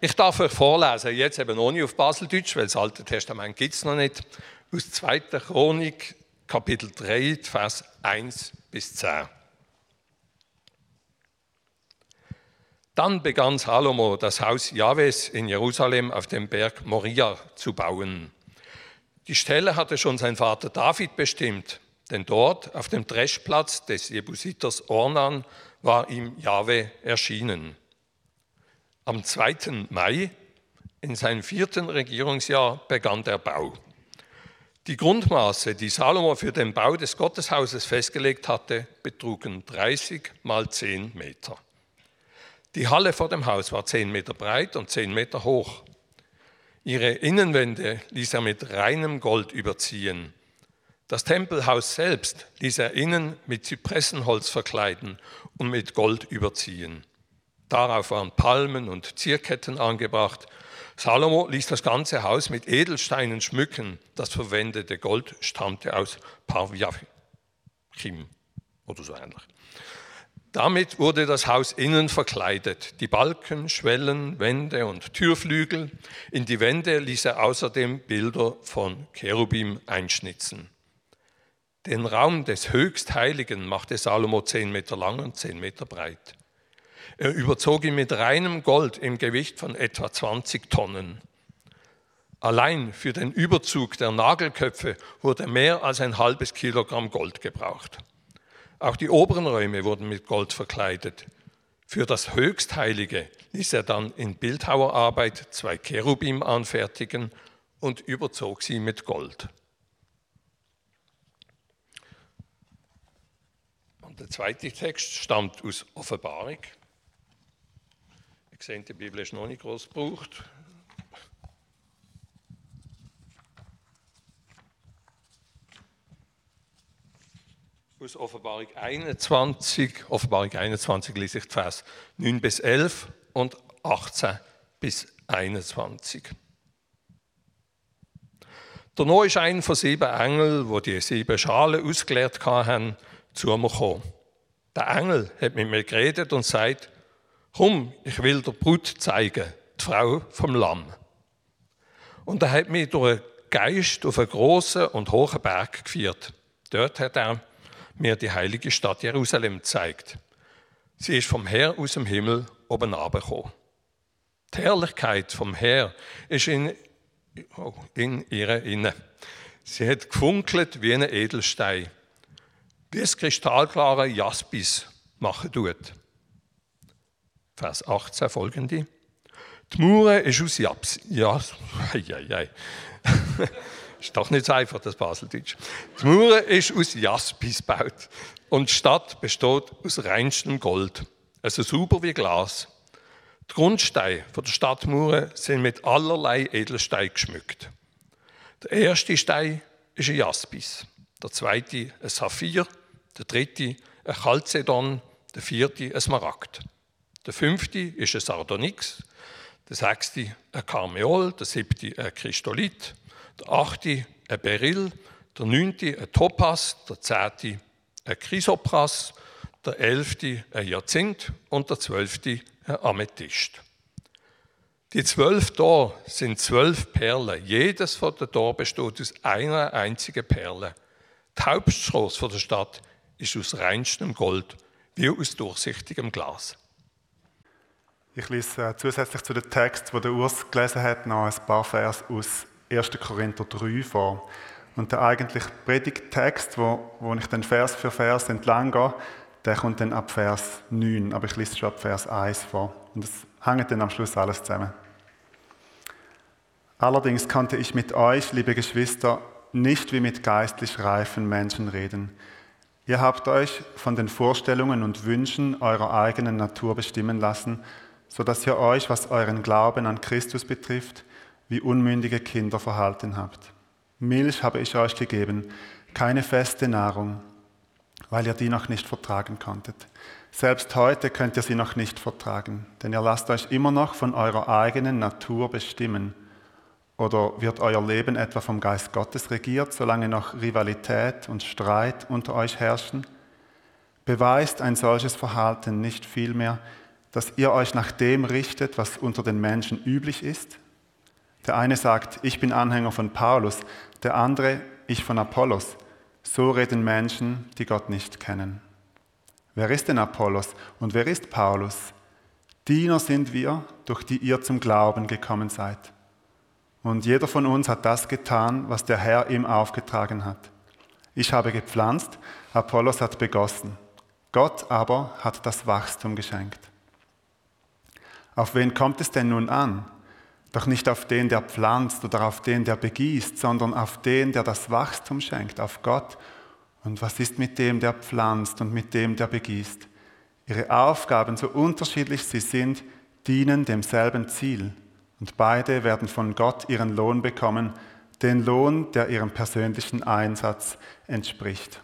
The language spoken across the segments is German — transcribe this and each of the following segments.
Ich darf euch vorlesen, jetzt eben ohne auf Baseldeutsch, weil das Alte Testament gibt es noch nicht, aus 2. Chronik, Kapitel 3, Vers 1 bis 10. Dann begann Salomo, das Haus Jahwes in Jerusalem auf dem Berg Moria zu bauen. Die Stelle hatte schon sein Vater David bestimmt, denn dort auf dem Dreschplatz des Jebusiters Ornan war ihm Jahwe erschienen. Am 2. Mai in seinem vierten Regierungsjahr begann der Bau. Die Grundmaße, die Salomo für den Bau des Gotteshauses festgelegt hatte, betrugen 30 mal 10 Meter. Die Halle vor dem Haus war 10 Meter breit und 10 Meter hoch. Ihre Innenwände ließ er mit reinem Gold überziehen. Das Tempelhaus selbst ließ er innen mit Zypressenholz verkleiden und mit Gold überziehen. Darauf waren Palmen und Zierketten angebracht. Salomo ließ das ganze Haus mit Edelsteinen schmücken. Das verwendete Gold stammte aus Parvachim oder so ähnlich. Damit wurde das Haus innen verkleidet. Die Balken, Schwellen, Wände und Türflügel. In die Wände ließ er außerdem Bilder von Cherubim einschnitzen. Den Raum des Höchstheiligen machte Salomo zehn Meter lang und zehn Meter breit. Er überzog ihn mit reinem Gold im Gewicht von etwa 20 Tonnen. Allein für den Überzug der Nagelköpfe wurde mehr als ein halbes Kilogramm Gold gebraucht. Auch die oberen Räume wurden mit Gold verkleidet. Für das Höchstheilige ließ er dann in Bildhauerarbeit zwei Cherubim anfertigen und überzog sie mit Gold. Und der zweite Text stammt aus Offenbarung. Ich sehe, die Bibel ist noch nicht groß gebraucht. aus Offenbarung 21, Offenbarung 21 lese ich Vers 9 bis 11 und 18 bis 21. Danach ist ein von sieben Engeln, wo die sieben Schalen ausgeleert haben, zu mir gekommen. Der Engel hat mit mir geredet und sagt, komm, ich will der Brut zeigen, die Frau vom Lamm. Und er hat mich durch einen Geist auf einen großen und hohen Berg geführt. Dort hat er mir die heilige Stadt Jerusalem zeigt. Sie ist vom Herr aus dem Himmel oben abgekommen. Die Herrlichkeit vom Herr ist in, oh, in ihrer Inne. Sie hat gefunkelt wie ein Edelstein, wie es kristallklare Jaspis machen tut. Vers 18 folgende. Die Mauer ist aus Japs, ja, ja, ja. Ist doch nicht so einfach, das Baseldeutsch. Die Mauer ist aus Jaspis gebaut und die Stadt besteht aus reinstem Gold, also sauber wie Glas. Die Grundsteine der Stadtmauer sind mit allerlei Edelsteinen geschmückt. Der erste Stein ist ein Jaspis, der zweite ein Saphir, der dritte ein Chalcedon, der vierte ein Smaragd. Der fünfte ist ein Sardonyx, der sechste ein Karmeol, der siebte ein Kristolit, der achte ein Beryl, der neunte ein Topaz, der zehnte ein Chrysopras, der elfte ein Jacinth und der zwölfte ein Amethyst. Die zwölf Tor sind zwölf Perlen. Jedes von den Tor besteht aus einer einzigen Perle. Die Hauptstraße der Stadt ist aus reinstem Gold, wie aus durchsichtigem Glas. Ich lese äh, zusätzlich zu dem Text, wo der Urs gelesen hat, noch ein paar Vers aus 1. Korinther 3 vor. Und der eigentliche Predigttext, wo, wo ich dann Vers für Vers entlang gehe, der kommt dann ab Vers 9, aber ich lese schon ab Vers 1 vor. Und es hängt dann am Schluss alles zusammen. Allerdings konnte ich mit euch, liebe Geschwister, nicht wie mit geistlich reifen Menschen reden. Ihr habt euch von den Vorstellungen und Wünschen eurer eigenen Natur bestimmen lassen, sodass ihr euch, was euren Glauben an Christus betrifft, wie unmündige Kinder verhalten habt. Milch habe ich euch gegeben, keine feste Nahrung, weil ihr die noch nicht vertragen konntet. Selbst heute könnt ihr sie noch nicht vertragen, denn ihr lasst euch immer noch von eurer eigenen Natur bestimmen. Oder wird euer Leben etwa vom Geist Gottes regiert, solange noch Rivalität und Streit unter euch herrschen? Beweist ein solches Verhalten nicht vielmehr, dass ihr euch nach dem richtet, was unter den Menschen üblich ist? Der eine sagt, ich bin Anhänger von Paulus, der andere, ich von Apollos. So reden Menschen, die Gott nicht kennen. Wer ist denn Apollos und wer ist Paulus? Diener sind wir, durch die ihr zum Glauben gekommen seid. Und jeder von uns hat das getan, was der Herr ihm aufgetragen hat. Ich habe gepflanzt, Apollos hat begossen. Gott aber hat das Wachstum geschenkt. Auf wen kommt es denn nun an? Doch nicht auf den, der pflanzt oder auf den, der begießt, sondern auf den, der das Wachstum schenkt, auf Gott. Und was ist mit dem, der pflanzt und mit dem, der begießt? Ihre Aufgaben, so unterschiedlich sie sind, dienen demselben Ziel. Und beide werden von Gott ihren Lohn bekommen, den Lohn, der ihrem persönlichen Einsatz entspricht.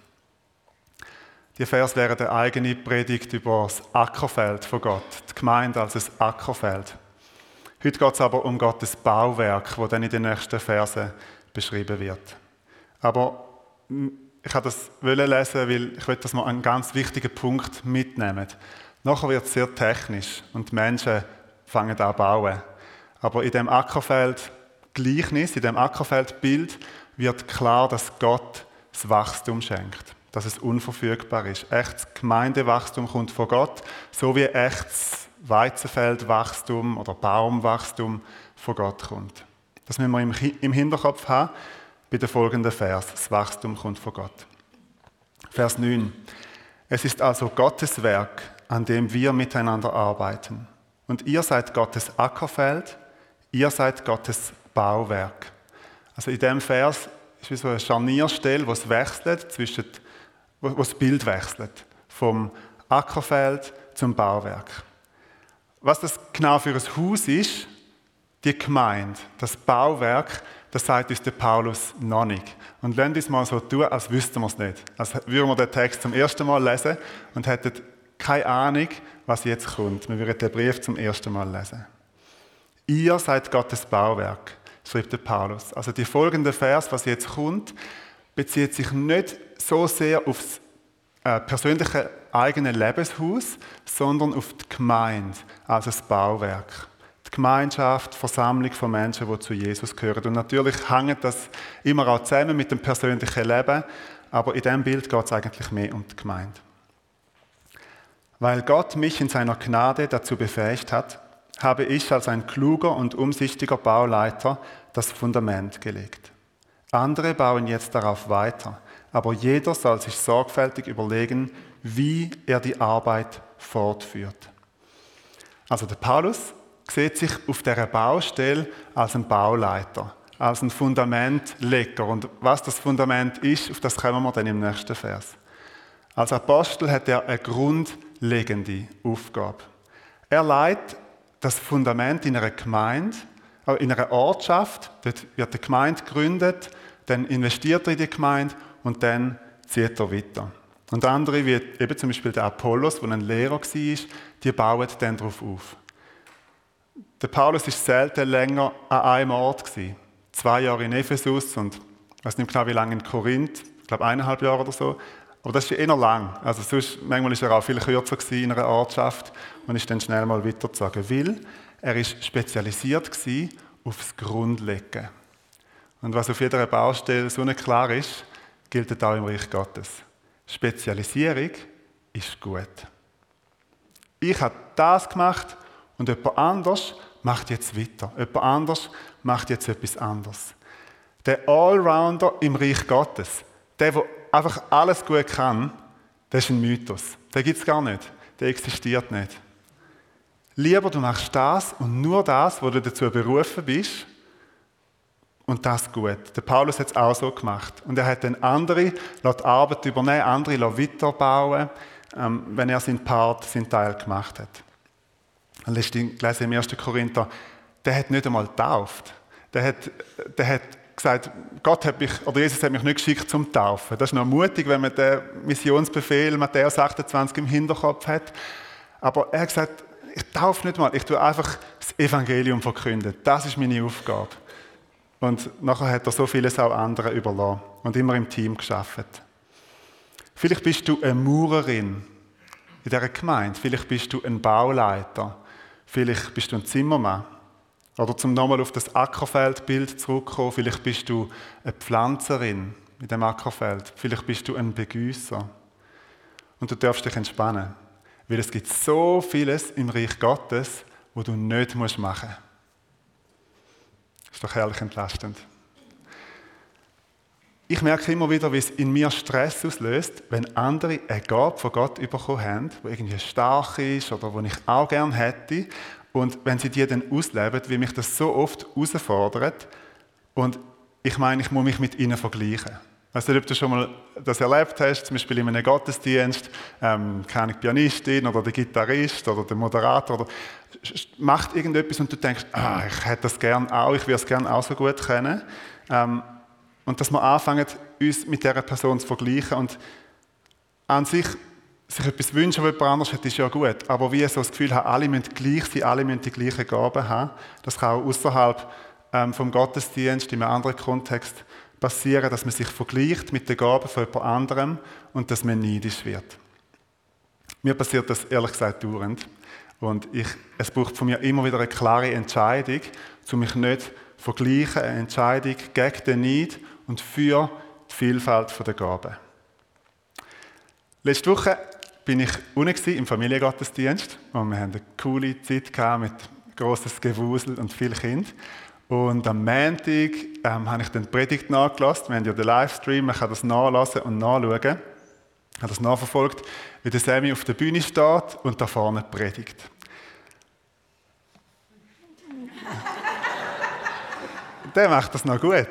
Die Vers wäre der eigene Predigt über das Ackerfeld von Gott, die Gemeinde als ein Ackerfeld. Heute geht es aber um Gottes Bauwerk, wo dann in den nächsten Versen beschrieben wird. Aber ich habe das lesen, weil ich will, dass wir einen ganz wichtigen Punkt mitnehmen. Nachher wird es sehr technisch und die Menschen fangen an zu bauen. Aber in dem Ackerfeld Gleichnis, in dem Ackerfeldbild wird klar, dass Gott das Wachstum schenkt, dass es unverfügbar ist. Echtes Gemeindewachstum kommt von Gott, so wie echtes Weizenfeldwachstum oder Baumwachstum von Gott kommt. Das müssen wir im Hinterkopf haben bei der folgenden Vers. Das Wachstum kommt von Gott. Vers 9. Es ist also Gottes Werk, an dem wir miteinander arbeiten. Und ihr seid Gottes Ackerfeld, ihr seid Gottes Bauwerk. Also in dem Vers ist wie so eine Scharnierstelle, wo es wechselt zwischen, wo das Bild wechselt. Vom Ackerfeld zum Bauwerk. Was das genau für ein Haus ist, die Gemeinde, das Bauwerk, das sagt uns der Paulus noch nicht. Und lasst uns mal so tun, als wüssten wir es nicht. Als würden wir den Text zum ersten Mal lesen und hätten keine Ahnung, was jetzt kommt. Wir würden den Brief zum ersten Mal lesen. Ihr seid Gottes Bauwerk, schreibt der Paulus. Also die folgende Vers, was jetzt kommt, bezieht sich nicht so sehr aufs äh, persönliche eigene Lebenshaus, sondern auf die Gemeinde als ein Bauwerk. Die Gemeinschaft, die Versammlung von Menschen, die zu Jesus gehören. Und natürlich hängt das immer auch zusammen mit dem persönlichen Leben, aber in diesem Bild geht es eigentlich mehr um die Gemeinde. Weil Gott mich in seiner Gnade dazu befähigt hat, habe ich als ein kluger und umsichtiger Bauleiter das Fundament gelegt. Andere bauen jetzt darauf weiter, aber jeder soll sich sorgfältig überlegen, wie er die Arbeit fortführt. Also der Paulus sieht sich auf der Baustelle als ein Bauleiter, als ein Fundamentleger. Und was das Fundament ist, auf das kommen wir dann im nächsten Vers. Als Apostel hat er eine grundlegende Aufgabe. Er leitet das Fundament in einer Gemeinde, in einer Ortschaft. Dort wird die Gemeinde gegründet, dann investiert er in die Gemeinde und dann zieht er weiter. Und andere, wie eben zum Beispiel der Apollos, der ein Lehrer war, die bauen dann darauf auf. Der Paulus war selten länger an einem Ort. Gewesen. Zwei Jahre in Ephesus und ich weiß nicht genau, wie lange in Korinth, ich glaube eineinhalb Jahre oder so. Aber das ist eher lang. Also sonst, manchmal war er auch viel kürzer in einer Ortschaft und ist dann schnell mal weitergezogen. Weil er ist spezialisiert auf das Grundlegen. Und was auf jeder Baustelle so nicht klar ist, gilt auch im Reich Gottes. Spezialisierung ist gut. Ich habe das gemacht und jemand anders macht jetzt weiter. Jemand anders macht jetzt etwas anderes. Der Allrounder im Reich Gottes, der, der einfach alles gut kann, das ist ein Mythos. Den gibt es gar nicht. Der existiert nicht. Lieber du machst das und nur das, wo du dazu berufen bist, und das gut. Der Paulus hat es auch so gemacht. Und er hat dann andere die Arbeit übernehmen, andere weiterbauen, ähm, wenn er seinen Part, seinen Teil gemacht hat. Und lese im 1. Korinther, der hat nicht einmal getauft. Der hat, der hat gesagt, Gott hat mich, oder Jesus hat mich nicht geschickt zum Taufen. Das ist noch mutig, wenn man den Missionsbefehl Matthäus 28 im Hinterkopf hat. Aber er hat gesagt, ich taufe nicht mal, ich tue einfach das Evangelium verkünden. Das ist meine Aufgabe. Und nachher hat er so vieles auch anderen überlassen und immer im Team geschafft. Vielleicht bist du eine Maurerin. in dieser Gemeinde. Vielleicht bist du ein Bauleiter, vielleicht bist du ein Zimmermann. Oder zum nochmal auf das Ackerfeldbild zurückkommen, vielleicht bist du eine Pflanzerin in dem Ackerfeld, vielleicht bist du ein Begüsser. Und du darfst dich entspannen, weil es gibt so vieles im Reich Gottes, wo du nicht machen musst. Ist doch herrlich entlastend. Ich merke immer wieder, wie es in mir Stress auslöst, wenn andere eine Gabe von Gott bekommen haben, die irgendwie stark ist oder die ich auch gerne hätte. Und wenn sie die dann ausleben, wie mich das so oft herausfordert. Und ich meine, ich muss mich mit ihnen vergleichen. Weiß nicht, ob du schon mal das erlebt hast, zum Beispiel in einem Gottesdienst, ähm, keine Pianistin oder der Gitarrist oder der Moderator oder macht irgendetwas und du denkst, ah, ich hätte das gern auch, ich würde es gern auch so gut können. Ähm, und dass wir anfangen, uns mit dieser Person zu vergleichen und an sich sich etwas wünschen, was jemand anders hat, ist ja gut. Aber wie so das Gefühl haben, alle müssen gleich sein, alle müssen die gleichen Gaben haben, das kann auch außerhalb ähm, vom Gottesdienst, in einem anderen Kontext passieren, dass man sich vergleicht mit den Gaben von jemand anderem und dass man neidisch wird. Mir passiert das ehrlich gesagt dauernd. Und ich, es braucht von mir immer wieder eine klare Entscheidung, um mich nicht zu vergleichen, eine Entscheidung gegen den Neid und für die Vielfalt der Gaben. Letzte Woche bin ich unten im Familiengottesdienst und wir haben eine coole Zeit mit großes Gewusel und viel Kind. Und am Montag ähm, habe ich dann die Predigt nachgelassen. Wir haben ja den Livestream, man kann das nachlassen und nachschauen. Ich habe das nachverfolgt, wie der Sammy auf der Bühne steht und da vorne predigt. der macht das noch gut.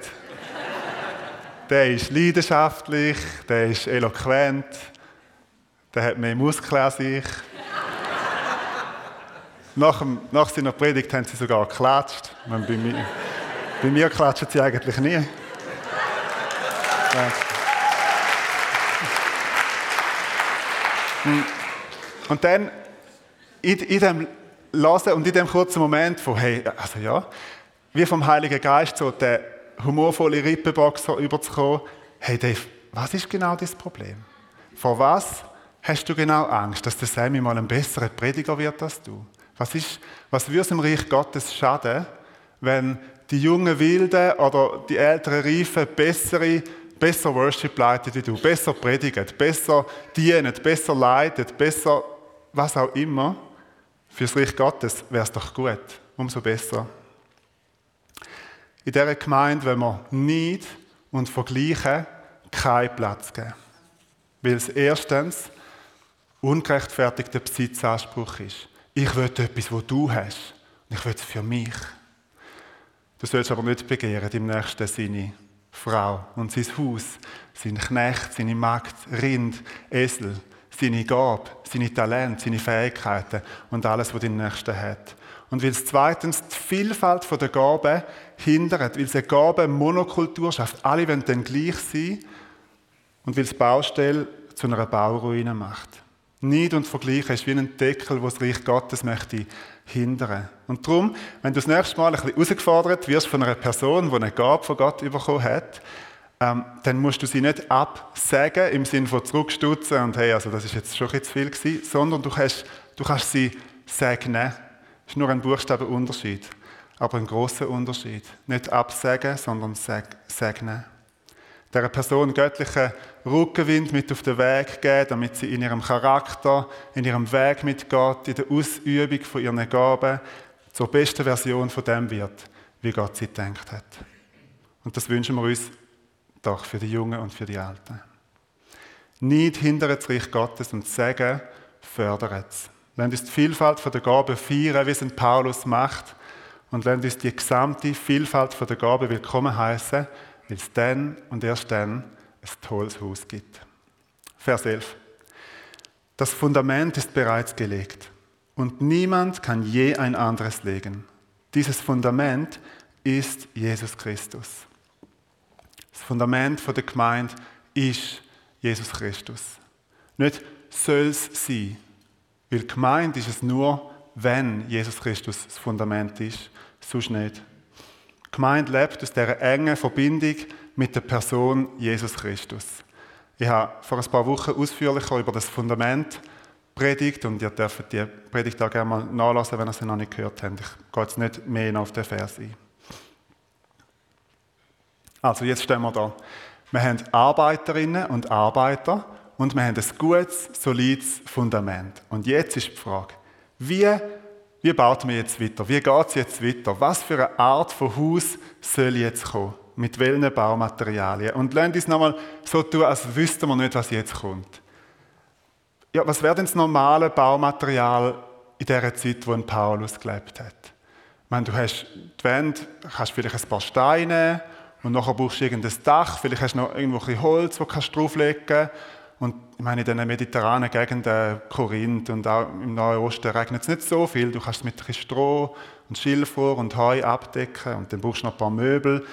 Der ist leidenschaftlich, der ist eloquent, der hat mehr Muskeln als ich. Nach, dem, nach seiner Predigt haben sie sogar geklatscht. Bei mir, bei mir klatschen sie eigentlich nie. Und dann in, in dem Lassen und in dem kurzen Moment von, hey, also ja, wie vom Heiligen Geist so der humorvolle Rippenboxer überzukommen, hey Dave, was ist genau das Problem? Vor was hast du genau Angst, dass der Sammy mal ein besserer Prediger wird als du? Was, ist, was würde es im Reich Gottes schaden, wenn die jungen Wilden oder die älteren Reifen bessere, besser Worship leiten wie du, besser predigen, besser dienen, besser leiten, besser was auch immer? Fürs Reich Gottes wäre es doch gut, umso besser. In dieser Gemeinde wenn wir nicht und vergleichen keinen Platz geben. Weil es erstens ungerechtfertigter Besitzanspruch ist. Ich will etwas, was du hast. Und ich will es für mich. Du sollst aber nicht begehren, im nächsten seine Frau und sein Haus, sein Knecht, seine Magd, Rind, Esel, seine Gabe, seine Talente, seine Fähigkeiten und alles, was dein Nächster hat. Und weil es zweitens die Vielfalt der Gaben hindert, weil es eine Gaben-Monokultur schafft. Alle wollen dann gleich sein. Und weil es Baustelle zu einer Bauruine macht. Neid und Vergleichen ist wie ein Deckel, wo das Reich Gottes möchte hindern. Und darum, wenn du das nächste Mal ein bisschen herausgefordert wirst von einer Person, die eine Gabe von Gott bekommen hat, ähm, dann musst du sie nicht absagen im Sinne von zurückstutzen und hey, also das ist jetzt schon zu viel gewesen, sondern du kannst, du kannst sie segnen ist nur ein Buchstabenunterschied, aber ein großer Unterschied. Nicht absagen, sondern segnen. Der Person göttlichen Rückenwind mit auf den Weg geben, damit sie in ihrem Charakter, in ihrem Weg mit Gott, in der Ausübung von ihren Gaben zur besten Version von dem wird, wie Gott sie denkt hat. Und das wünschen wir uns doch für die Jungen und für die Alten. Nicht hindert das Reich Gottes und Segen fördert es. Lasst uns die Vielfalt der Gaben feiern, wie es Paulus macht. Und lasst uns die gesamte Vielfalt der Gaben willkommen heißen, weil es dann und erst dann ein tolles Haus gibt. Vers 11. Das Fundament ist bereits gelegt und niemand kann je ein anderes legen. Dieses Fundament ist Jesus Christus. Das Fundament der Gemeinde ist Jesus Christus. Nicht soll es sein, weil gemeint ist es nur, wenn Jesus Christus das Fundament ist, sonst nicht. Gemeint lebt aus dieser engen Verbindung mit der Person Jesus Christus. Ich habe vor ein paar Wochen ausführlicher über das Fundament Predigt und ihr dürft die Predigt auch gerne mal nachlassen, wenn ihr sie noch nicht gehört habt. Ich gehe jetzt nicht mehr auf den Vers ein. Also jetzt stehen wir da. Wir haben Arbeiterinnen und Arbeiter und wir haben ein gutes, solides Fundament. Und jetzt ist die Frage, wie, wie baut man jetzt weiter? Wie geht es jetzt weiter? Was für eine Art von Haus soll jetzt kommen? Mit welchen Baumaterialien? Und lasst uns nochmal so tun, als wüssten wir nicht, was jetzt kommt. Ja, was wäre denn das normale Baumaterial in der Zeit, wo ein Paulus gelebt hat? Ich du hast die Wände, hast vielleicht ein paar Steine und nachher brauchst du irgendein Dach, vielleicht hast du noch irgendwo ein Holz, das kannst du drauflegen. Und ich meine, in den mediterranen Gegenden, Korinth und auch im Nahen Osten regnet es nicht so viel. Du kannst es mit ein Stroh und Schilfrohr und Heu abdecken und dann brauchst du noch ein paar Möbel.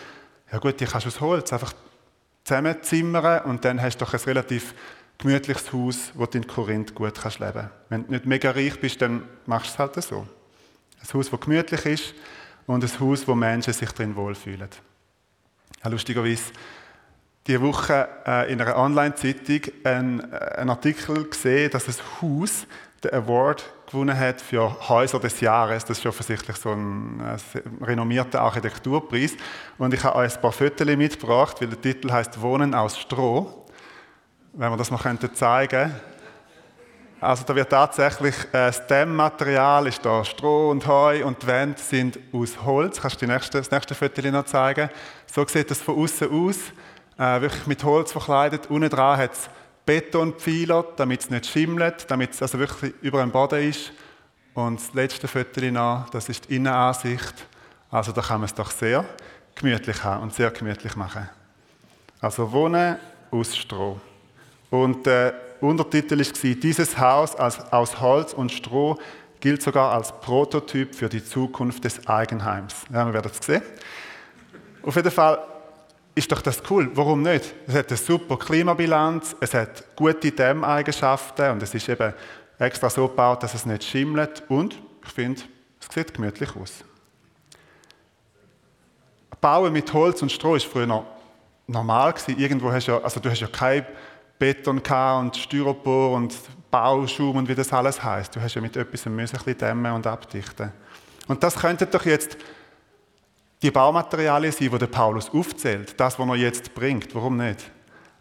Ja gut, die kannst du aus Holz einfach zusammenzimmern und dann hast du doch ein relativ gemütliches Haus, wo du in Korinth gut kannst leben kannst. Wenn du nicht mega reich bist, dann machst du es halt so. Ein Haus, das gemütlich ist und ein Haus, wo Menschen sich drin wohlfühlen. Ja, lustigerweise diese Woche äh, in einer Online-Zeitung einen, äh, Artikel gesehen, dass ein Haus den Award gewonnen hat für Häuser des Jahres. Das ist offensichtlich so ein, ein äh, renommierter Architekturpreis. Und ich habe euch ein paar Fotos mitgebracht, weil der Titel heißt Wohnen aus Stroh. Wenn wir das noch zeigen könnten. Also da wird tatsächlich äh, Dämmmaterial ist da Stroh und Heu und die Wände sind aus Holz. Kannst du nächste, das nächste Foto noch zeigen? So sieht das von außen aus äh, wirklich mit Holz verkleidet. Unten dran hat es Betonpfeiler, damit es nicht schimmelt, damit es also wirklich über dem Boden ist. Und das letzte Foto noch, das ist die Innenansicht. Also da kann man es doch sehr gemütlich haben und sehr gemütlich machen. Also Wohnen aus Stroh. Und der Untertitel war, dieses Haus aus Holz und Stroh gilt sogar als Prototyp für die Zukunft des Eigenheims. Ja, wir werden es sehen. Auf jeden Fall ist doch das cool. Warum nicht? Es hat eine super Klimabilanz, es hat gute Dämmeigenschaften und es ist eben extra so gebaut, dass es nicht schimmelt und ich finde, es sieht gemütlich aus. Bauen mit Holz und Stroh ist früher noch normal gewesen. Irgendwo hast du ja, also du hast ja kein Beton und Styropor und Bauschaum und wie das alles heißt. Du hast ja mit etwas ein bisschen dämmen und abdichten. Und das könnte doch jetzt die Baumaterialien sind, die der Paulus aufzählt, das, was er jetzt bringt. Warum nicht?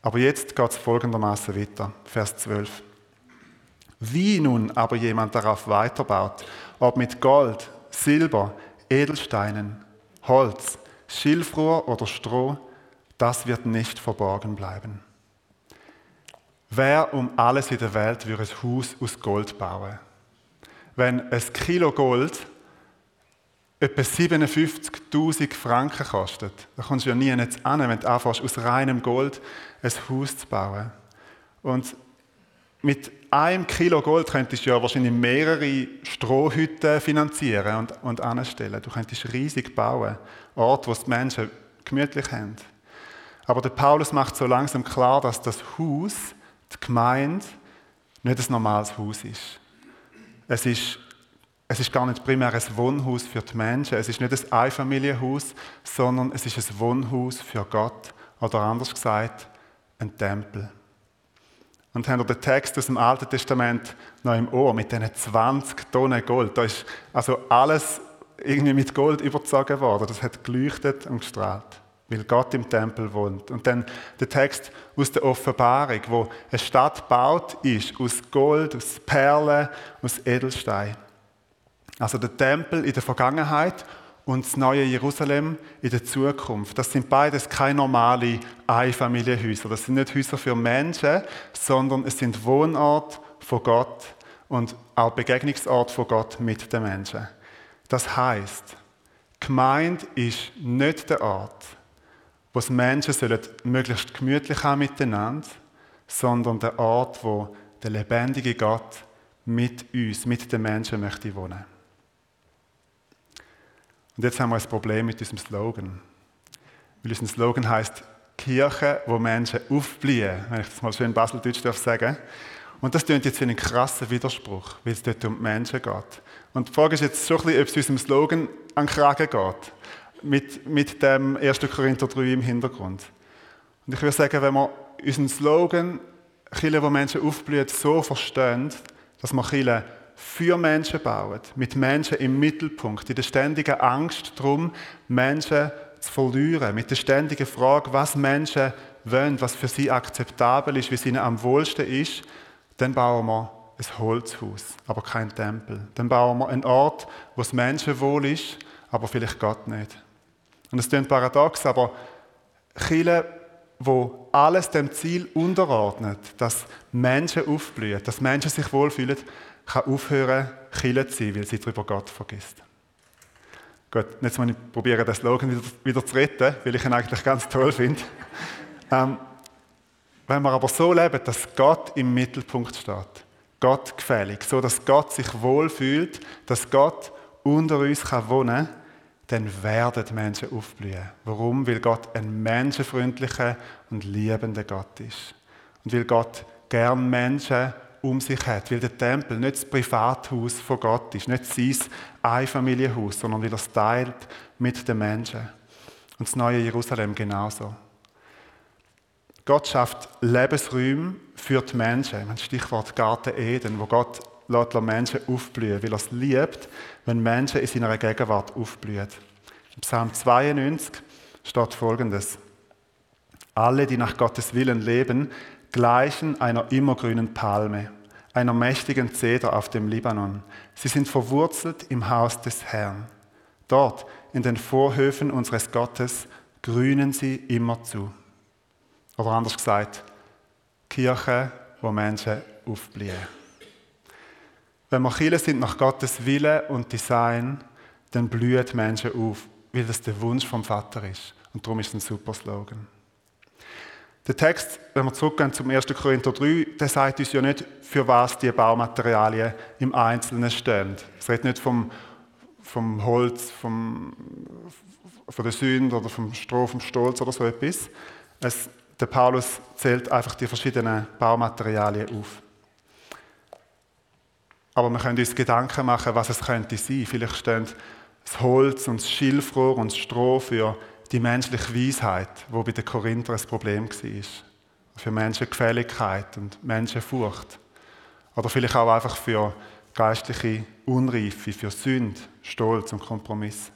Aber jetzt geht es folgendermaßen weiter. Vers 12. Wie nun aber jemand darauf weiterbaut, ob mit Gold, Silber, Edelsteinen, Holz, Schilfrohr oder Stroh, das wird nicht verborgen bleiben. Wer um alles in der Welt würde ein Haus aus Gold bauen? Wenn ein Kilo Gold etwa 57.000 Franken kostet. Da kommst du ja nie an, wenn du anfängst, aus reinem Gold ein Haus zu bauen. Und mit einem Kilo Gold könntest du ja wahrscheinlich mehrere Strohhütten finanzieren und, und anstellen. Du könntest riesig bauen. Orte, wo die Menschen gemütlich haben. Aber der Paulus macht so langsam klar, dass das Haus, die Gemeinde, nicht ein normales Haus ist. Es ist es ist gar nicht primär ein Wohnhaus für die Menschen. Es ist nicht ein Einfamilienhaus, sondern es ist ein Wohnhaus für Gott. Oder anders gesagt, ein Tempel. Und haben wir den Text aus dem Alten Testament noch im Ohr mit diesen 20 Tonnen Gold. Da ist also alles irgendwie mit Gold überzogen worden. Das hat geleuchtet und gestrahlt, weil Gott im Tempel wohnt. Und dann der Text aus der Offenbarung, wo eine Stadt gebaut ist aus Gold, aus Perlen, aus Edelstein. Also der Tempel in der Vergangenheit und das neue Jerusalem in der Zukunft. Das sind beides keine normalen Einfamilienhäuser. Das sind nicht Häuser für Menschen, sondern es sind Wohnorte von Gott und auch Begegnungsort von Gott mit den Menschen. Das heißt, Gemeinde ist nicht der Ort, wo die Menschen sollen möglichst gemütlich haben miteinander, sondern der Ort, wo der lebendige Gott mit uns, mit den Menschen möchte wohnen. Und jetzt haben wir ein Problem mit unserem Slogan. Weil unser Slogan heißt Kirche, wo Menschen aufblühen, wenn ich das mal schön Baseldeutsch darf sagen. Und das klingt jetzt wie ein krasser Widerspruch, weil es dort um die Menschen geht. Und die Frage ist jetzt schon ein bisschen, ob es unserem Slogan an den Kragen geht. Mit, mit dem 1. Korinther 3 im Hintergrund. Und ich würde sagen, wenn wir unseren Slogan, Kirche, wo Menschen aufblühen, so verstehen, Dass wir Kirche für Menschen bauen, mit Menschen im Mittelpunkt, in der ständigen Angst darum, Menschen zu verlieren, mit der ständigen Frage, was Menschen wollen, was für sie akzeptabel ist, wie es ihnen am wohlsten ist, dann bauen wir ein Holzhaus, aber kein Tempel. Dann bauen wir einen Ort, wo es Menschenwohl ist, aber vielleicht Gott nicht. Und es klingt paradox, aber Chile, wo alles dem Ziel unterordnet, dass Menschen aufblühen, dass Menschen sich wohlfühlen, kann aufhören, Chile zu sein, weil sie darüber Gott vergisst. Gut, jetzt muss ich probieren, den Slogan wieder, wieder zu retten, weil ich ihn eigentlich ganz toll finde. Ähm, wenn wir aber so leben, dass Gott im Mittelpunkt steht, Gott gefällig, so dass Gott sich wohlfühlt, dass Gott unter uns kann wohnen kann, dann werden Menschen aufblühen. Warum? Weil Gott ein menschenfreundlicher und liebender Gott ist. Und weil Gott gern Menschen um sich hat, weil der Tempel nicht das Privathaus von Gott ist, nicht sein Einfamilienhaus, sondern weil er es teilt mit den Menschen. Und das neue Jerusalem genauso. Gott schafft Lebensräume für die Menschen. Stichwort Garten Eden, wo Gott lässt Menschen aufblühen, weil er es liebt, wenn Menschen in seiner Gegenwart aufblühen. Im Psalm 92 steht folgendes: Alle, die nach Gottes Willen leben, gleichen einer immergrünen Palme, einer mächtigen Zeder auf dem Libanon. Sie sind verwurzelt im Haus des Herrn. Dort, in den Vorhöfen unseres Gottes, grünen sie immerzu. Oder anders gesagt, Kirche, wo Menschen aufblühen. Wenn wir Kirche sind nach Gottes Wille und Design, dann blühen Menschen auf, weil das der Wunsch vom Vater ist. Und darum ist es ein super Slogan. Der Text, wenn wir zurückgehen zum 1. Korinther 3, der sagt uns ja nicht, für was die Baumaterialien im Einzelnen stehen. Es redet nicht vom, vom Holz, vom, von der Sünde oder vom Stroh, vom Stolz oder so etwas. Es der Paulus zählt einfach die verschiedenen Baumaterialien auf. Aber wir können uns Gedanken machen, was es könnte sein. Vielleicht stehen das Holz und das Schilfrohr und das Stroh für die menschliche Weisheit, wo bei den Korinther ein Problem war. Für Menschengefälligkeit und Menschenfurcht. Oder vielleicht auch einfach für geistliche Unreife, für Sünde, Stolz und Kompromiss.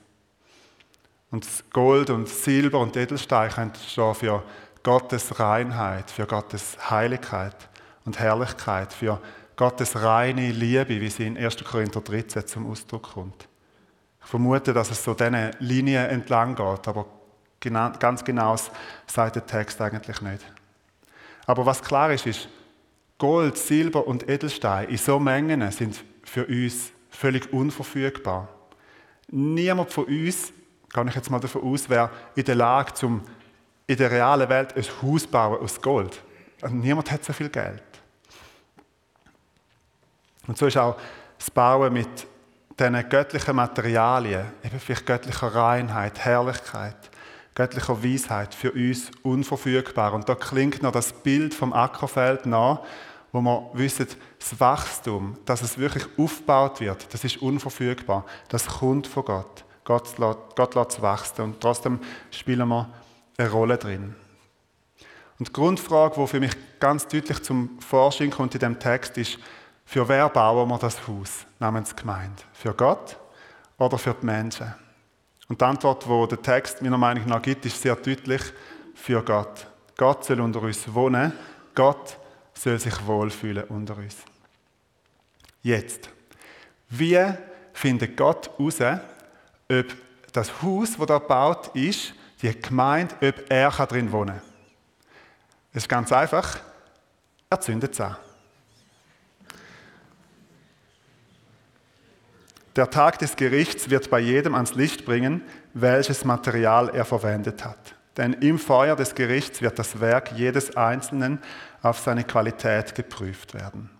Und Gold und Silber und Edelstein können stehen für Gottes Reinheit, für Gottes Heiligkeit und Herrlichkeit, für Gottes reine Liebe, wie sie in 1. Korinther 13 zum Ausdruck kommt. Ich vermute, dass es so diese Linie entlang geht, aber ganz genau sagt der Text eigentlich nicht. Aber was klar ist, ist, Gold, Silber und Edelstein in so Mengen sind für uns völlig unverfügbar. Niemand von uns, kann ich jetzt mal davon aus, wäre in der Lage, zum in der realen Welt ein Haus bauen aus Gold. Niemand hat so viel Geld. Und so ist auch das Bauen mit diesen göttlichen Materialien, eben vielleicht göttlicher Reinheit, Herrlichkeit, göttlicher Weisheit für uns unverfügbar. Und da klingt noch das Bild vom Ackerfeld nach, wo wir wissen, das Wachstum, dass es wirklich aufgebaut wird, das ist unverfügbar. Das kommt von Gott. Gott lässt, Gott lässt es wachsen. Und trotzdem spielen wir eine Rolle drin. Und die Grundfrage, die für mich ganz deutlich zum Vorschein kommt in dem Text, ist, für wer bauen wir das Haus namens Gemeinde? Für Gott oder für die Menschen? Und die Antwort, die der Text meiner Meinung nach gibt, ist sehr deutlich für Gott. Gott soll unter uns wohnen. Gott soll sich wohlfühlen unter uns. Jetzt. Wie findet Gott heraus, ob das Haus, das da gebaut ist, die Gemeinde, ob er drin wohnen kann. Es ist ganz einfach. Er zündet es an. Der Tag des Gerichts wird bei jedem ans Licht bringen, welches Material er verwendet hat. Denn im Feuer des Gerichts wird das Werk jedes Einzelnen auf seine Qualität geprüft werden.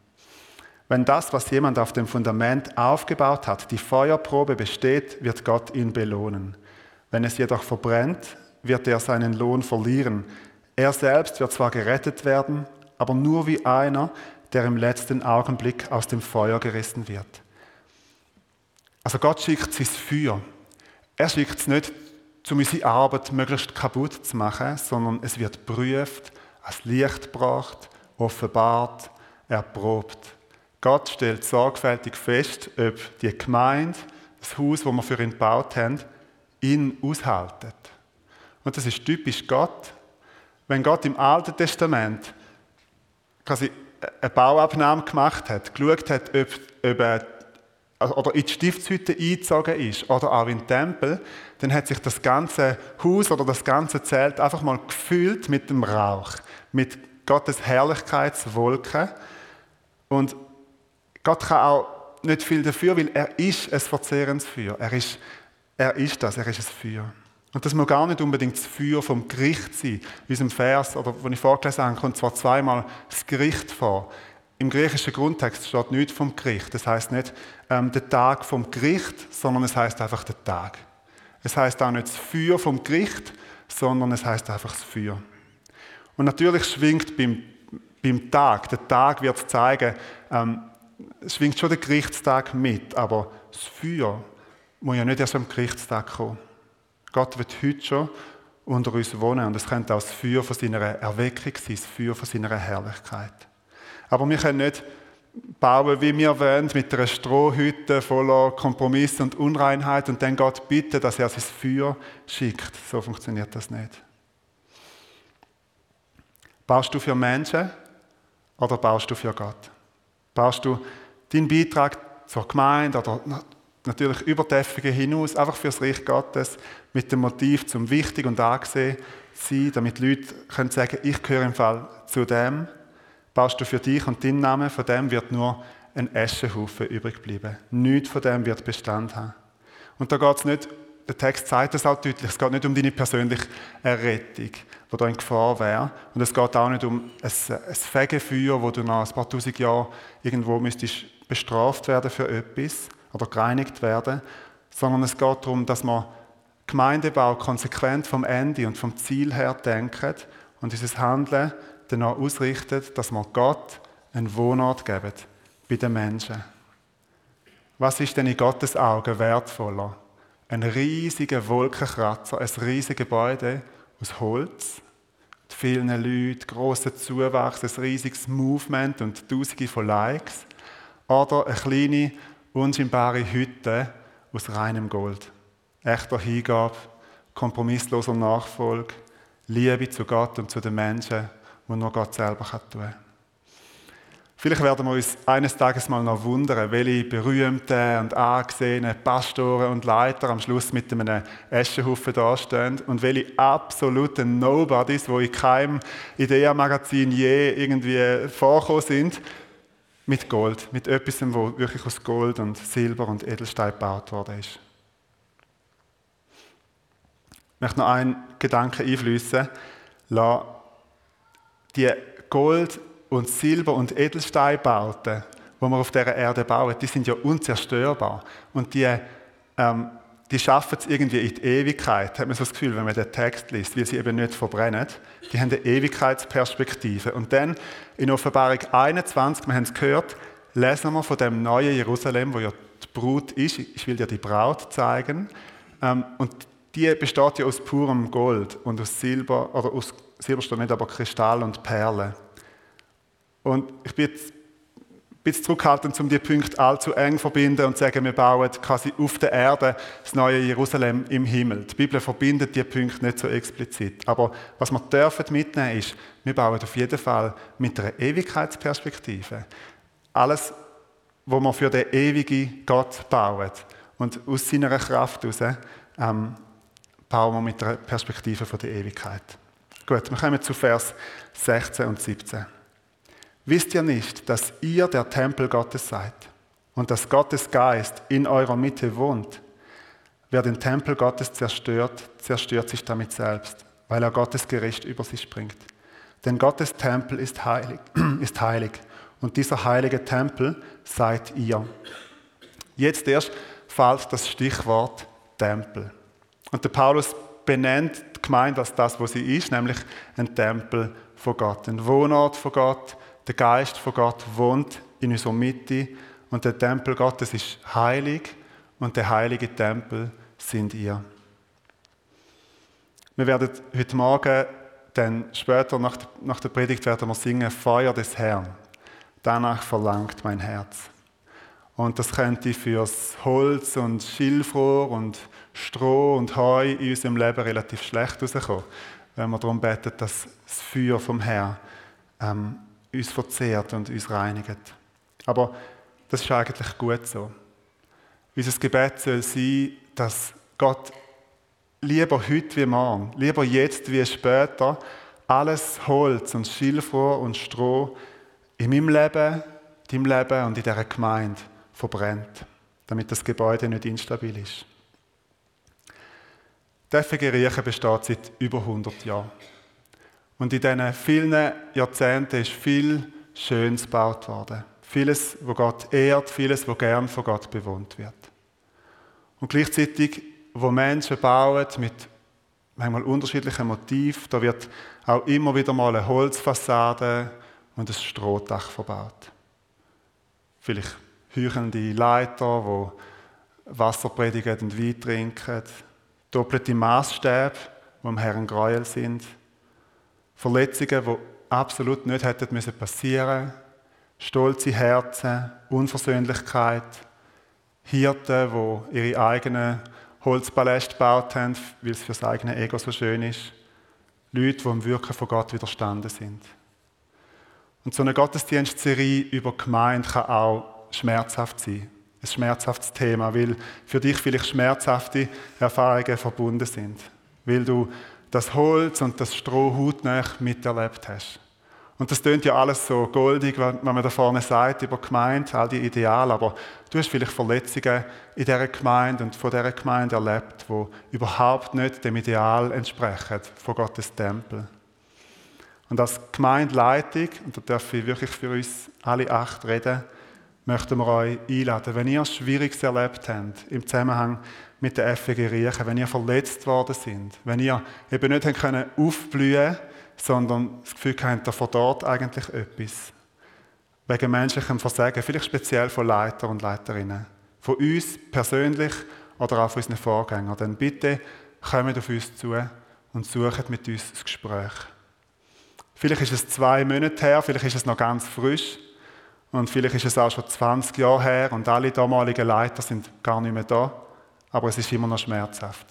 Wenn das, was jemand auf dem Fundament aufgebaut hat, die Feuerprobe besteht, wird Gott ihn belohnen. Wenn es jedoch verbrennt, wird er seinen Lohn verlieren. Er selbst wird zwar gerettet werden, aber nur wie einer, der im letzten Augenblick aus dem Feuer gerissen wird. Also Gott schickt sein Feuer. Er schickt es nicht, um unsere Arbeit möglichst kaputt zu machen, sondern es wird prüft, als Licht gebracht, offenbart, erprobt. Gott stellt sorgfältig fest, ob die Gemeinde, das Haus, das wir für ihn gebaut haben, ihn aushaltet. Und das ist typisch Gott. Wenn Gott im Alten Testament quasi eine Bauabnahme gemacht hat, geschaut hat, ob, ob oder in die Stiftshütte eingezogen ist oder auch in den Tempel, dann hat sich das ganze Haus oder das ganze Zelt einfach mal gefüllt mit dem Rauch, mit Gottes Herrlichkeitswolke. Und Gott kann auch nicht viel dafür, weil er ist ein verzehrendes Feuer. Er ist, er ist das, er ist ein Feuer. Und das muss gar nicht unbedingt das Feuer vom Gericht sein. In unserem Vers, oder wo ich vorgelesen habe, kommt zwar zweimal das Gericht vor. Im griechischen Grundtext steht nichts vom Gericht. Das heißt nicht ähm, der Tag vom Gericht, sondern es heißt einfach der Tag. Es heißt auch nicht das Feuer vom Gericht, sondern es heißt einfach das Feuer. Und natürlich schwingt beim, beim Tag, der Tag wird zeigen, ähm, schwingt schon der Gerichtstag mit, aber das Feuer muss ja nicht erst am Gerichtstag kommen. Gott wird heute schon unter uns wohnen und es könnte auch das Feuer von seiner Erweckung sein, das Feuer von seiner Herrlichkeit. Aber wir können nicht bauen, wie wir wollen, mit einer Strohhütte voller Kompromisse und Unreinheit und dann Gott bitten, dass er sein Feuer schickt. So funktioniert das nicht. Baust du für Menschen oder baust du für Gott? Baust du deinen Beitrag zur Gemeinde oder natürlich über die hinaus, einfach fürs Reich Gottes, mit dem Motiv zum wichtig und angesehen sein, damit Leute können sagen, ich gehöre im Fall zu dem, baust du für dich und deinen Namen, von dem wird nur ein Eschenhaufen übrig bleiben. Nichts von dem wird Bestand haben. Und da geht es nicht, der Text sagt das auch deutlich, es geht nicht um deine persönliche Errettung, wo da in Gefahr wäre. Und es geht auch nicht um ein, ein Fegefeuer, wo du nach ein paar tausend Jahren irgendwo müsstest bestraft werden für etwas oder gereinigt werden, sondern es geht darum, dass man Gemeindebau konsequent vom Ende und vom Ziel her denken und dieses Handeln danach ausrichtet, dass man Gott einen Wohnort geben bei den Menschen. Was ist denn in Gottes Augen wertvoller? Ein riesiger Wolkenkratzer, ein riesiges Gebäude aus Holz, mit vielen Leuten, grossen Zuwachs, ein riesiges Movement und Tausende von Likes. Oder eine kleine, unscheinbare Hütte aus reinem Gold. Echter Hingabe, kompromissloser Nachfolge, Liebe zu Gott und zu den Menschen die nur Gott selber tun kann. Vielleicht werden wir uns eines Tages mal noch wundern, welche berühmten und angesehenen Pastoren und Leiter am Schluss mit einem Eschenhaufen dastehen und welche absoluten Nobodies, die in keinem Ideenmagazin je irgendwie vorkommen sind, mit Gold, mit etwas, wo wirklich aus Gold und Silber und Edelstein gebaut worden ist. Ich möchte noch einen Gedanken einfließen lassen die Gold- und Silber- und Edelsteinbauten, die wir auf dieser Erde bauen, die sind ja unzerstörbar. Und die, ähm, die schaffen es irgendwie in die Ewigkeit, hat man so das Gefühl, wenn man den Text liest, weil sie eben nicht verbrennen. Die haben eine Ewigkeitsperspektive. Und dann in Offenbarung 21, wir haben es gehört, lesen wir von dem neuen Jerusalem, wo ja die Brut ist. Ich will dir die Braut zeigen. Ähm, und die besteht ja aus purem Gold und aus Silber, oder aus Silber steht nicht, aber Kristall und Perlen. Und ich bin jetzt ein bisschen zurückhaltend, um die Punkte allzu eng zu verbinden und zu sagen, wir bauen quasi auf der Erde das neue Jerusalem im Himmel. Die Bibel verbindet die Punkte nicht so explizit. Aber was wir dürfen mitnehmen ist, wir bauen auf jeden Fall mit einer Ewigkeitsperspektive. Alles, was wir für den ewigen Gott bauen und aus seiner Kraft heraus, ähm, bauen wir mit der Perspektive der Ewigkeit. Gut, wir kommen zu Vers 16 und 17. Wisst ihr nicht, dass ihr der Tempel Gottes seid und dass Gottes Geist in eurer Mitte wohnt? Wer den Tempel Gottes zerstört, zerstört sich damit selbst, weil er Gottes Gericht über sich bringt. Denn Gottes Tempel ist heilig, ist heilig und dieser heilige Tempel seid ihr. Jetzt erst fällt das Stichwort Tempel. Und der Paulus benennt die Gemeinde als das, was sie ist, nämlich ein Tempel von Gott, ein Wohnort von Gott. Der Geist von Gott wohnt in unserer Mitte und der Tempel Gottes ist heilig und der heilige Tempel sind ihr. Wir werden heute Morgen, dann später nach der, Predigt werden wir singen Feuer des Herrn. Danach verlangt mein Herz. Und das könnte fürs Holz und Schilfrohr und Stroh und Heu in unserem Leben relativ schlecht rauskommen, wenn wir darum beten, dass das Feuer vom Herrn ähm, uns verzehrt und uns reinigt. Aber das ist eigentlich gut so. Unser Gebet soll sein, dass Gott lieber heute wie morgen, lieber jetzt wie später, alles Holz und Schilfrohr und Stroh in meinem Leben, deinem Leben und in dieser Gemeinde verbrennt, damit das Gebäude nicht instabil ist. Die FG Riechen besteht seit über 100 Jahren. Und in diesen vielen Jahrzehnten ist viel Schönes gebaut worden. Vieles, wo Gott ehrt, vieles, wo gern von Gott bewohnt wird. Und gleichzeitig, wo Menschen bauen mit manchmal unterschiedlichen Motiven, da wird auch immer wieder mal eine Holzfassade und ein Strohdach verbaut. Vielleicht heuchelnde Leiter, wo Wasser predigen und Wein trinken, doppelte Maßstäbe, die am Herrn Gräuel sind, Verletzungen, die absolut nicht hätten passieren müssen, stolze Herzen, Unversöhnlichkeit, Hirten, die ihre eigenen Holzpaläste gebaut haben, weil es für das eigene Ego so schön ist. Leute, die im Wirken von Gott widerstanden sind. Und so eine Gottesdienstserie über Gemeinde kann auch schmerzhaft sein. Ein schmerzhaftes Thema, weil für dich vielleicht schmerzhafte Erfahrungen verbunden sind. Weil du das Holz und das Stroh hautnah miterlebt hast. Und das tönt ja alles so goldig, wenn man da vorne sagt über Gemeinde, all die Ideale, aber du hast vielleicht Verletzungen in dieser Gemeinde und von dieser Gemeinde erlebt, wo überhaupt nicht dem Ideal entsprechen von Gottes Tempel. Und als Gemeindeleitung, und da darf ich wirklich für uns alle acht reden, möchten wir euch einladen, wenn ihr Schwieriges erlebt habt im Zusammenhang mit der FG Riechen, wenn ihr verletzt worden sind, wenn ihr eben nicht aufblühen könnt, sondern das Gefühl habt, da verdorrt eigentlich etwas. Wegen menschlichem Versagen, vielleicht speziell von Leiter und Leiterinnen. Von uns persönlich oder auch von unseren Vorgängern. Dann bitte kommt auf uns zu und sucht mit uns das Gespräch. Vielleicht ist es zwei Monate her, vielleicht ist es noch ganz frisch und vielleicht ist es auch schon 20 Jahre her und alle damaligen Leiter sind gar nicht mehr da, aber es ist immer noch schmerzhaft.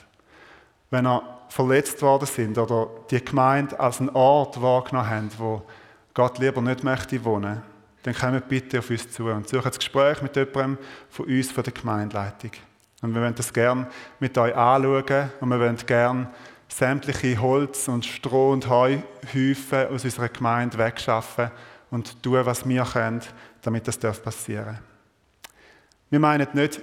Wenn ihr verletzt worden sind oder die Gemeinde als einen Ort wahrgenommen haben, wo Gott lieber nicht möchte wohnen, dann kommt bitte auf uns zu und sucht das Gespräch mit jemandem von uns, von der Gemeindeleitung. Und wir wollen das gerne mit euch anschauen und wir wollen gerne sämtliche Holz- und Stroh- und Heuhäufen aus unserer Gemeinde wegschaffen und tun, was wir können, damit das passieren darf. Wir meinen nicht,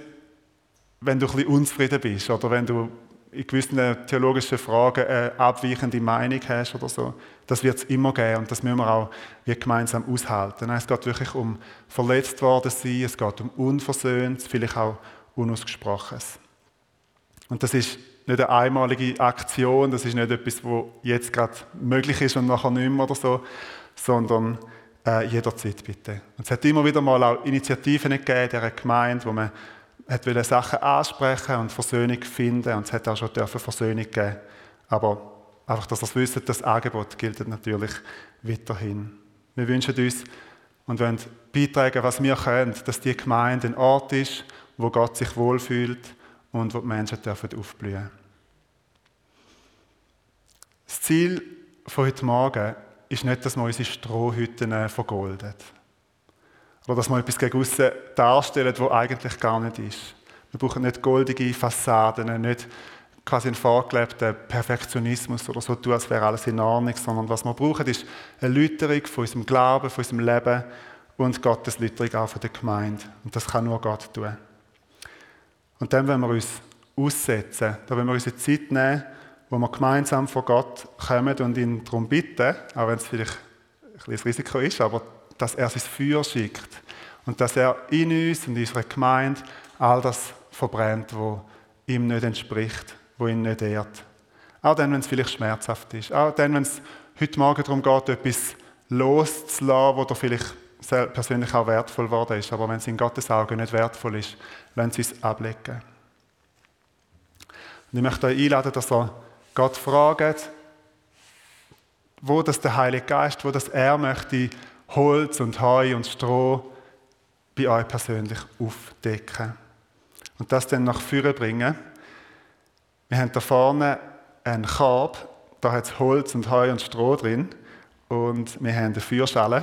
wenn du ein bisschen unzufrieden bist oder wenn du in gewissen theologischen Fragen eine abweichende Meinung hast oder so. Das wird es immer geben und das müssen wir auch wie gemeinsam aushalten. Es geht wirklich um verletzt worden sein, es geht um Unversöhntes, vielleicht auch Unausgesprochenes. Und das ist nicht eine einmalige Aktion, das ist nicht etwas, was jetzt gerade möglich ist und nachher nicht mehr oder so, sondern äh, jederzeit bitte. Und es hat immer wieder mal auch Initiativen gegeben in dieser Gemeinde, wo man hat Sachen ansprechen und Versöhnung finden und es hat auch schon Versöhnung geben. Aber einfach, dass ihr es wisst, das Angebot gilt natürlich weiterhin. Wir wünschen uns und wollen beitragen, was wir können, dass die Gemeinde ein Ort ist, wo Gott sich wohlfühlt und wo die Menschen dürfen aufblühen Das Ziel von heute Morgen ist nicht, dass wir unsere Strohhütten vergolden. Oder dass wir etwas gegen aussen darstellen, was eigentlich gar nicht ist. Wir brauchen nicht goldige Fassaden, nicht quasi einen vorgelebten Perfektionismus oder so tun, als wäre alles in Ordnung, sondern was wir brauchen, ist eine Läuterung von unserem Glauben, von unserem Leben und Gottes Läuterung auch von der Gemeinde. Und das kann nur Gott tun. Und dann, wenn wir uns aussetzen, da wenn wir uns eine Zeit nehmen, wo wir gemeinsam vor Gott kommen und ihn darum bitten, auch wenn es vielleicht ein kleines Risiko ist, aber dass er sein Feuer schickt und dass er in uns und in unserer Gemeinde all das verbrennt, wo ihm nicht entspricht, wo ihn nicht ehrt. Auch dann, wenn es vielleicht schmerzhaft ist. Auch dann, wenn es heute Morgen darum geht, etwas loszulassen, wo vielleicht persönlich auch wertvoll geworden ist. Aber wenn es in Gottes Augen nicht wertvoll ist, lassen Sie es ablegen. Und ich möchte euch einladen, dass ihr Gott fragt, wo das der Heilige Geist, wo das er möchte Holz und Heu und Stroh bei euch persönlich aufdecken. Und das dann nach vorne bringen. Wir haben da vorne einen Korb, da hat es Holz und Heu und Stroh drin und wir haben eine Feuerschale.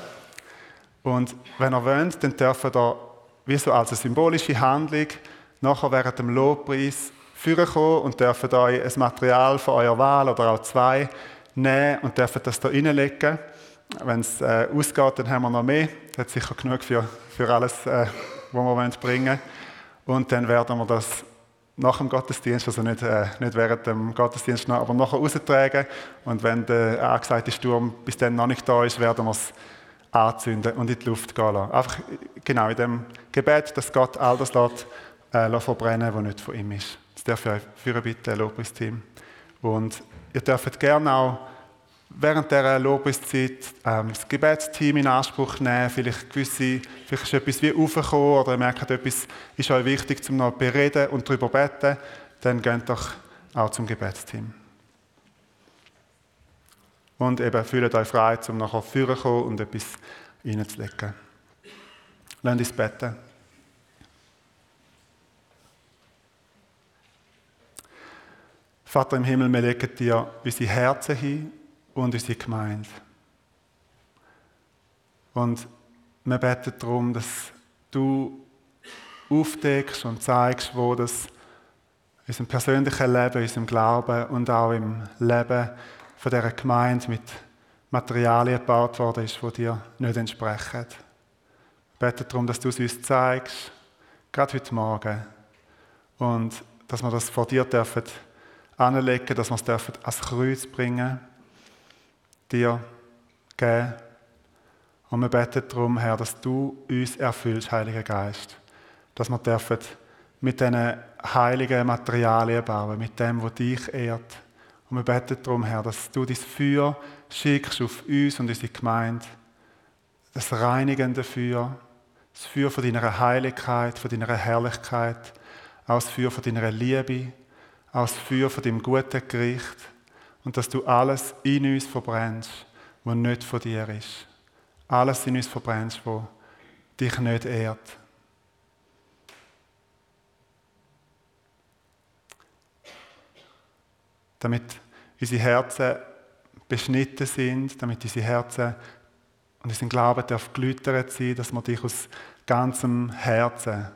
Und wenn ihr wollt, dann dürfen ihr wie so als eine symbolische Handlung nachher während dem Lobpreis vorkommen und dürfen euch ein Material von eurer Wahl oder auch zwei nehmen und dürfen das da reinlegen. Wenn es äh, ausgeht, dann haben wir noch mehr. Das hat sicher genug für, für alles, äh, was wir bringen wollen. Und dann werden wir das nach dem Gottesdienst, also nicht, äh, nicht während dem Gottesdienst, noch, aber nachher raustragen. Und wenn der angesagte Sturm bis dann noch nicht da ist, werden wir es anzünden und in die Luft gehen lassen. Einfach genau in dem Gebet, dass Gott all das lässt, äh, verbrennen was nicht von ihm ist. Darf ich euch führen, bitte, Lobpreisteam. Und ihr dürft gerne auch während dieser Lobpreiszeit ähm, das Gebetsteam in Anspruch nehmen, vielleicht gewisse, vielleicht ist etwas wie aufgekommen oder ihr merkt, etwas ist euch wichtig, zum noch bereden und darüber beten, dann geht doch auch zum Gebetsteam. Und eben fühlt euch frei, um nachher führen zu kommen und etwas reinzulegen. Lasst uns beten. Vater im Himmel, wir legen dir unsere Herzen hin und unsere Gemeinde. Und wir beten darum, dass du aufdeckst und zeigst, wo das in unserem persönlichen Leben, in unserem Glauben und auch im Leben von dieser Gemeinde mit Materialien gebaut worden ist, die dir nicht entsprechen. Wir beten darum, dass du es uns zeigst, gerade heute Morgen. Und dass wir das vor dir dürfen anlegen, dass wir es dürfen ans Kreuz bringen, dir geben. Und wir beten darum, Herr, dass du uns erfüllst, Heiliger Geist. Dass wir dürfen mit diesen heiligen Materialien bauen, mit dem, was dich ehrt. Und wir beten darum, Herr, dass du dein Feuer schickst auf uns und unsere Gemeinde. Das reinigende Feuer, das Feuer von deiner Heiligkeit, von deiner Herrlichkeit, auch das Feuer von deiner Liebe, das Feuer von deinem guten Gericht. Und dass du alles in uns verbrennst, was nicht von dir ist. Alles in uns verbrennst, was dich nicht ehrt. damit unsere Herzen beschnitten sind, damit unsere Herzen und unser Glauben darf geläutert sein, dass wir dich aus ganzem Herzen,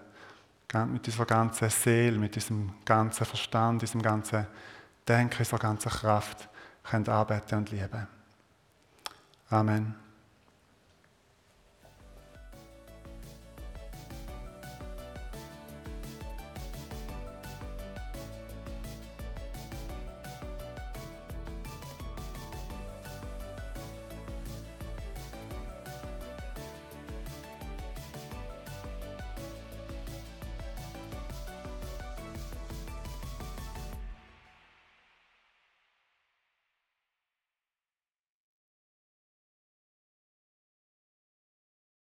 mit unserer ganzen Seele, mit unserem ganzen Verstand, unserem ganzen Denken, unserer ganzen Kraft können arbeiten und lieben. Amen.